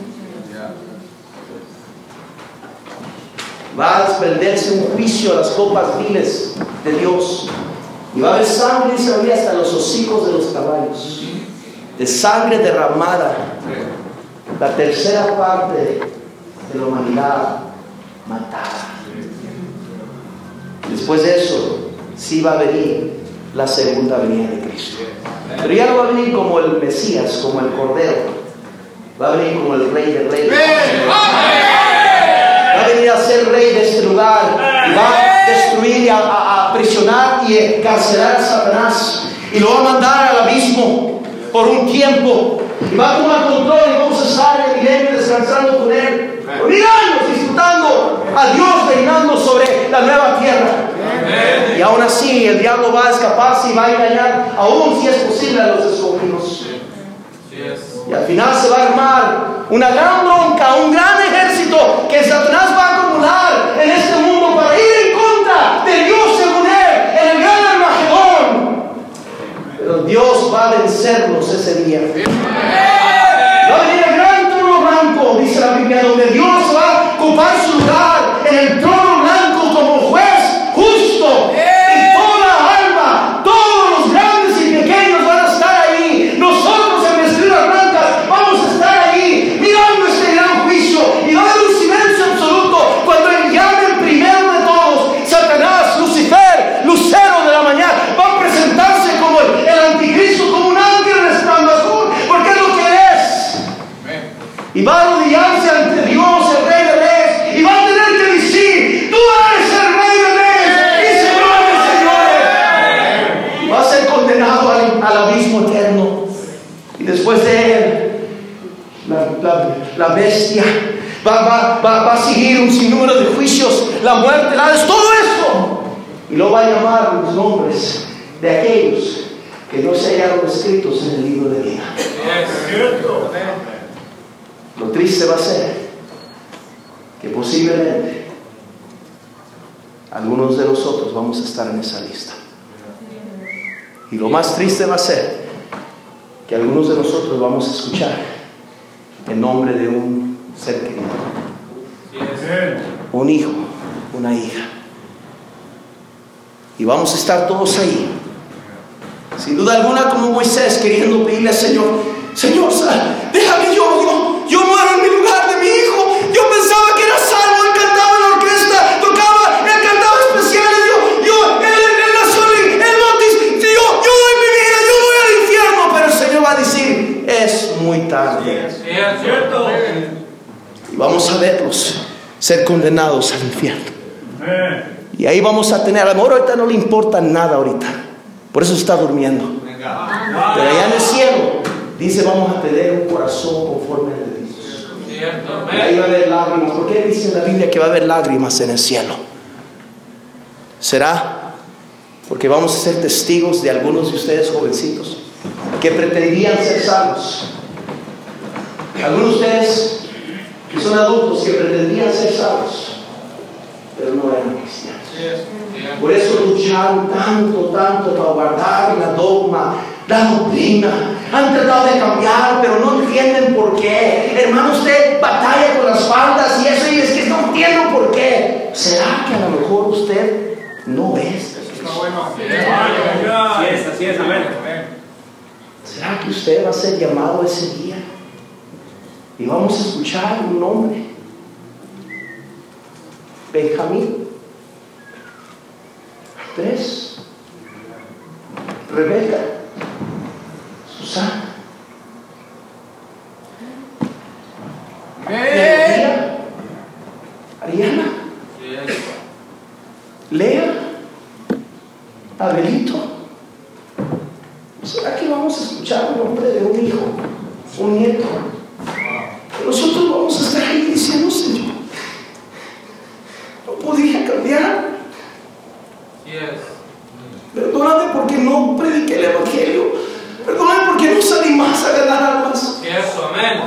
A: Va a desprenderse un juicio a las copas viles de Dios. Y va a haber sangre, dice la hasta los hocicos de los caballos. De sangre derramada la tercera parte de la humanidad matada. Después de eso, sí va a venir la segunda venida de Cristo. Pero ya no va a venir como el Mesías, como el Cordero. Va a venir como el Rey de Reyes. Va a venir a ser rey de este lugar. va a destruir y a, aprisionar y encarcelar a Satanás. Y lo va a mandar al abismo por un tiempo y va a tomar control y vamos a estar en el milenio descansando con Él. Por disfrutando a Dios reinando sobre la nueva tierra. Y aún así el diablo va a escaparse y va a engañar, aún si es posible, a los escogidos. Y al final se va a armar una gran bronca, un gran ejército que Satanás Dios va a vencerlos ese día. Va a venir el gran trono blanco, dice la Biblia, donde Dios va a ocupar su lugar en el trono va, a seguir un sinnúmero de juicios, la muerte, la todo eso. Y lo va a llamar los nombres de aquellos que no se hallaron escritos en el libro de vida. Lo triste va a ser que posiblemente algunos de nosotros vamos a estar en esa lista. Y lo más triste va a ser que algunos de nosotros vamos a escuchar en nombre de un ser querido, un hijo, una hija. Y vamos a estar todos ahí sin duda alguna, como Moisés queriendo pedirle al Señor, Señor, déjame yo, yo, yo muero en mi lugar de mi hijo. Yo pensaba que era salvo, él cantaba en la orquesta, tocaba, él cantaba especiales, yo, yo, él, él nació en el bautizo, yo, yo doy mi vida, yo voy al infierno, pero el Señor va a decir, es muy tarde. es cierto. Y vamos a verlos ser condenados al infierno. Y ahí vamos a tener, a lo mejor ahorita no le importa nada ahorita. Por eso está durmiendo. Pero allá en el cielo dice vamos a tener un corazón conforme a Dios. Y ahí va a haber lágrimas. ¿Por qué dice en la Biblia que va a haber lágrimas en el cielo? ¿Será? Porque vamos a ser testigos de algunos de ustedes jovencitos que pretendían ser salvos. Algunos de ustedes que son adultos que pretendían ser salvos, pero no eran cristianos. Por eso lucharon tanto, tanto para guardar la dogma, la doctrina. Han tratado de cambiar, pero no entienden por qué. Hermano, usted batalla con las faldas y eso, y es que no entiendo por qué. ¿Será que a lo mejor usted no es? ¿Será que usted va a ser llamado ese día? Y vamos a escuchar un nombre. Benjamín. Tres. Rebeca. Susana. María. Ariana. Lea. Abelito. ¿Será que vamos a escuchar el nombre de un hijo, un nieto? Nosotros vamos a estar ahí diciendo, Señor, no podía cambiar. Perdóname porque no prediqué el Evangelio. Perdóname porque no salí más a ganar almas.
B: Eso, amén.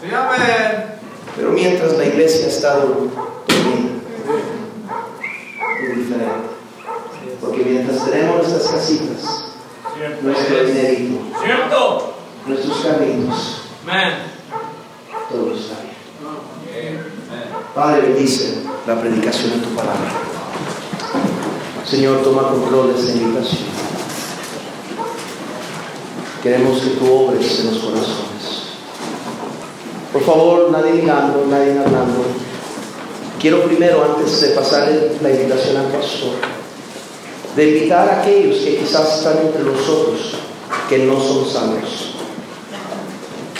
B: Sí, amén.
A: Pero mientras la iglesia está dormida, es diferente. Porque mientras tenemos nuestras casitas, nuestro dinerito,
B: ¿Cierto?
A: nuestros carritos,
B: amén.
A: todo está bien. Padre, bendice la predicación de tu palabra. Señor, toma control de esta invitación. Queremos que tú obres en los corazones. Por favor, nadie mirando, nadie hablando. Quiero primero, antes de pasar la invitación al pastor, de invitar a aquellos que quizás están entre nosotros, que no son sanos.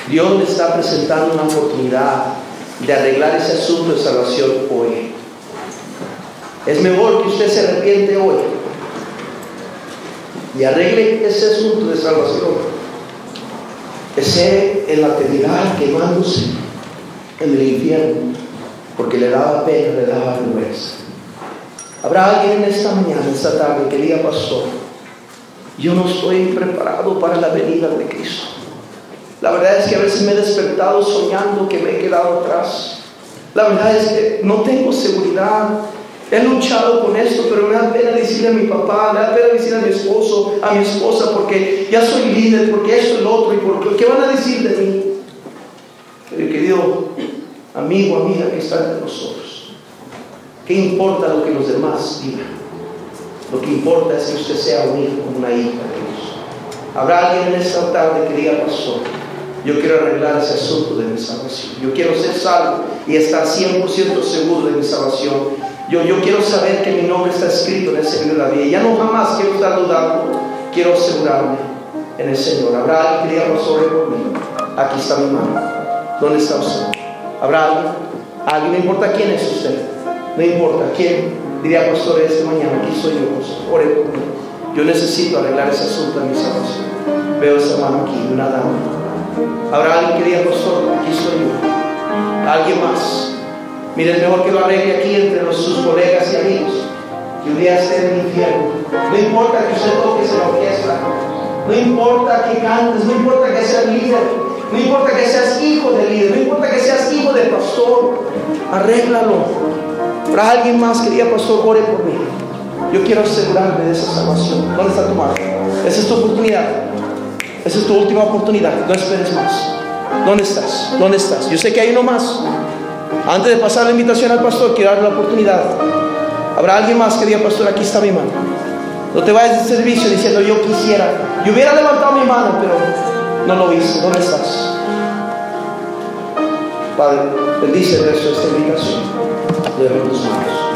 A: Dios le está presentando una oportunidad de arreglar ese asunto de salvación hoy. Es mejor que usted se arrepiente hoy y arregle ese asunto de salvación. Ese en la eternidad quemándose en el infierno porque le daba pena, le daba vergüenza. Habrá alguien en esta mañana, esta tarde, que diga, pastor, yo no estoy preparado para la venida de Cristo. La verdad es que a veces me he despertado soñando que me he quedado atrás. La verdad es que no tengo seguridad He luchado con esto, pero me da pena decirle a mi papá, me da pena decirle a mi esposo, a mi esposa, porque ya soy líder, porque esto lo otro, y porque ¿qué van a decir de mí? Pero querido amigo, amiga que está entre nosotros, ¿qué importa lo que los demás digan? Lo que importa es que usted sea un hijo, una hija de Dios. Habrá alguien en esta tarde que diga, pastor, yo quiero arreglar ese asunto de mi salvación. Yo quiero ser salvo y estar 100% seguro de mi salvación yo, yo quiero saber que mi nombre está escrito en el Señor de la vida. Ya no jamás quiero estar dudando, quiero asegurarme en el Señor. ¿Habrá alguien que diga, sobre conmigo? Aquí está mi mano. ¿Dónde está usted? ¿Habrá alguien? No importa quién es usted. No importa quién diría, pastor, esta mañana, aquí soy yo. Ore conmigo. Yo necesito arreglar ese asunto de mi salvación. Veo esa mano aquí, una dama. Habrá alguien que diga, pastor, aquí soy yo. alguien más. Mire, es mejor que lo arregle aquí entre los, sus colegas y amigos, que un día en el infierno. No importa que usted toque en la orquesta, no importa que cantes, no importa que seas líder, no importa que seas hijo de líder, no importa que seas hijo de pastor, arréglalo. Para alguien más que diga, pastor, ore por mí. Yo quiero asegurarme de esa salvación. ¿Dónde está tu mano? Esa es tu oportunidad. Esa es tu última oportunidad. No esperes más. ¿Dónde estás? ¿Dónde estás? Yo sé que hay uno más. Antes de pasar la invitación al pastor, quiero darle la oportunidad. Habrá alguien más que diga, pastor, aquí está mi mano. No te vayas de servicio diciendo, yo quisiera. Yo hubiera levantado mi mano, pero no lo hice. ¿Dónde estás? Padre, bendice el resto esta invitación. De tus manos.